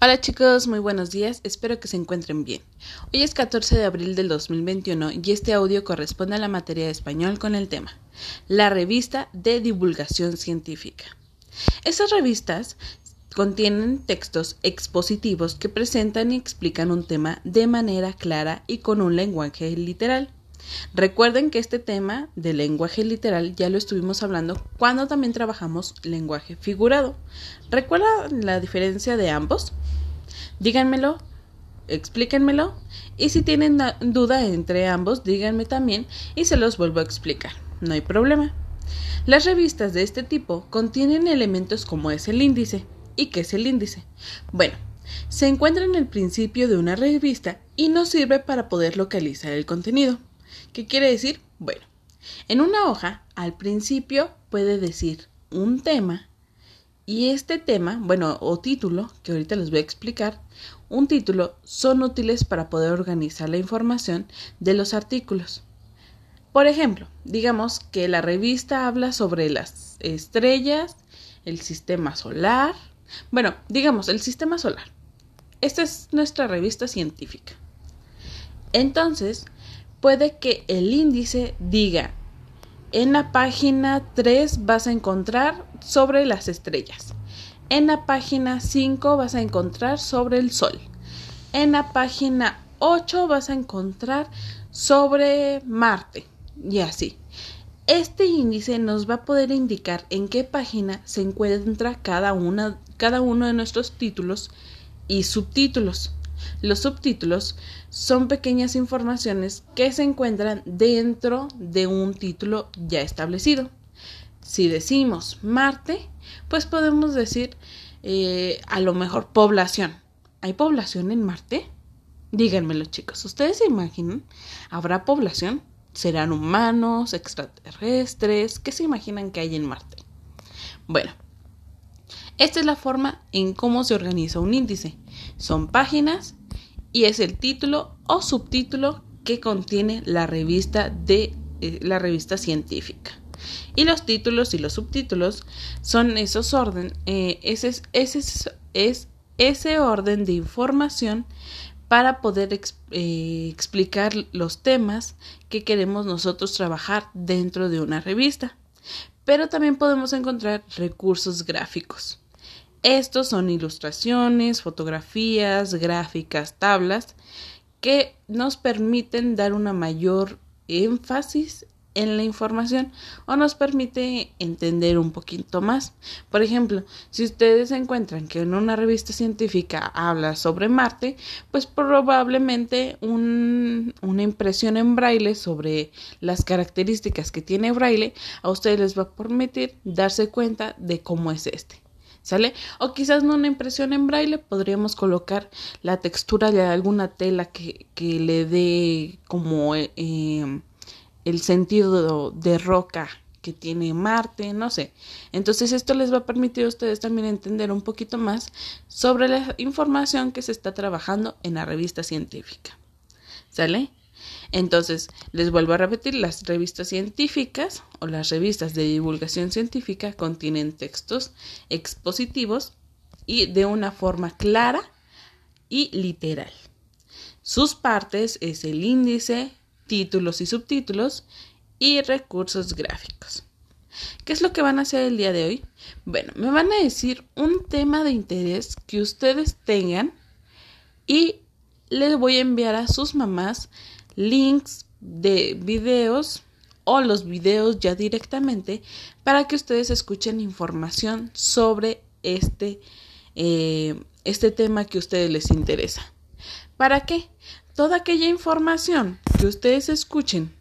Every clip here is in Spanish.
Hola chicos, muy buenos días, espero que se encuentren bien. Hoy es 14 de abril del 2021 y este audio corresponde a la materia de español con el tema La revista de divulgación científica. Esas revistas contienen textos expositivos que presentan y explican un tema de manera clara y con un lenguaje literal. Recuerden que este tema de lenguaje literal ya lo estuvimos hablando cuando también trabajamos lenguaje figurado. ¿Recuerdan la diferencia de ambos? Díganmelo, explíquenmelo y si tienen duda entre ambos, díganme también y se los vuelvo a explicar. No hay problema. Las revistas de este tipo contienen elementos como es el índice. ¿Y qué es el índice? Bueno, se encuentra en el principio de una revista y nos sirve para poder localizar el contenido. ¿Qué quiere decir? Bueno, en una hoja, al principio puede decir un tema y este tema, bueno, o título, que ahorita les voy a explicar, un título son útiles para poder organizar la información de los artículos. Por ejemplo, digamos que la revista habla sobre las estrellas, el sistema solar, bueno, digamos el sistema solar. Esta es nuestra revista científica. Entonces, puede que el índice diga, en la página 3 vas a encontrar sobre las estrellas. En la página 5 vas a encontrar sobre el sol. En la página 8 vas a encontrar sobre Marte. Y así. Este índice nos va a poder indicar en qué página se encuentra cada, una, cada uno de nuestros títulos y subtítulos. Los subtítulos son pequeñas informaciones que se encuentran dentro de un título ya establecido. Si decimos Marte, pues podemos decir eh, a lo mejor población. ¿Hay población en Marte? Díganmelo chicos, ¿ustedes se imaginan? ¿Habrá población? ¿Serán humanos, extraterrestres? ¿Qué se imaginan que hay en Marte? Bueno, esta es la forma en cómo se organiza un índice. Son páginas y es el título o subtítulo que contiene la revista de eh, la revista científica. Y los títulos y los subtítulos son esos orden, eh, ese, ese, es ese orden de información para poder eh, explicar los temas que queremos nosotros trabajar dentro de una revista. Pero también podemos encontrar recursos gráficos. Estos son ilustraciones, fotografías, gráficas, tablas que nos permiten dar una mayor énfasis en la información o nos permite entender un poquito más. Por ejemplo, si ustedes encuentran que en una revista científica habla sobre Marte, pues probablemente una impresión en braille sobre las características que tiene braille a ustedes les va a permitir darse cuenta de cómo es este. ¿Sale? O quizás no una impresión en braille, podríamos colocar la textura de alguna tela que, que le dé como eh, el sentido de, roca que tiene Marte, no sé. Entonces esto les va a permitir a ustedes también entender un poquito más sobre la información que se está trabajando en la revista científica. ¿Sale? Entonces, les vuelvo a repetir, las revistas científicas o las revistas de divulgación científica contienen textos expositivos y de una forma clara y literal. Sus partes es el índice, títulos y subtítulos y recursos gráficos. ¿Qué es lo que van a hacer el día de hoy? Bueno, me van a decir un tema de interés que ustedes tengan y les voy a enviar a sus mamás links de videos o los videos ya directamente para que ustedes escuchen información sobre este, eh, este tema que a ustedes les interesa. ¿Para qué? Toda aquella información que ustedes escuchen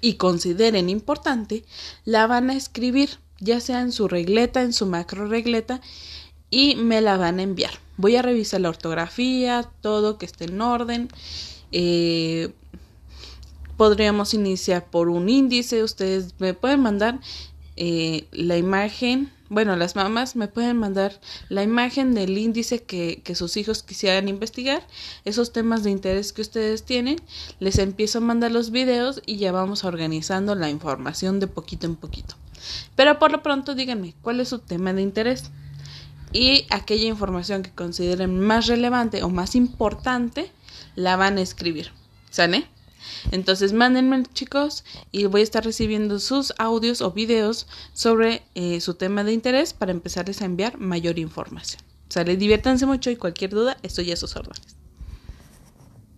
y consideren importante, la van a escribir, ya sea en su regleta, en su macro regleta, y me la van a enviar. Voy a revisar la ortografía, todo que esté en orden eh, podríamos iniciar por un índice. Ustedes me pueden mandar eh, la imagen. Bueno, las mamás me pueden mandar la imagen del índice que, que, sus hijos quisieran investigar, esos temas de interés que ustedes tienen, les empiezo a mandar los videos y ya vamos organizando la información de poquito en poquito. Pero por lo pronto díganme, ¿cuál es su tema de interés? y aquella información que consideren más relevante o más importante la van a escribir. ¿Sale? Entonces mándenme chicos y voy a estar recibiendo sus audios o videos sobre eh, su tema de interés para empezarles a enviar mayor información. Sale, diviértanse mucho y cualquier duda estoy a sus órdenes.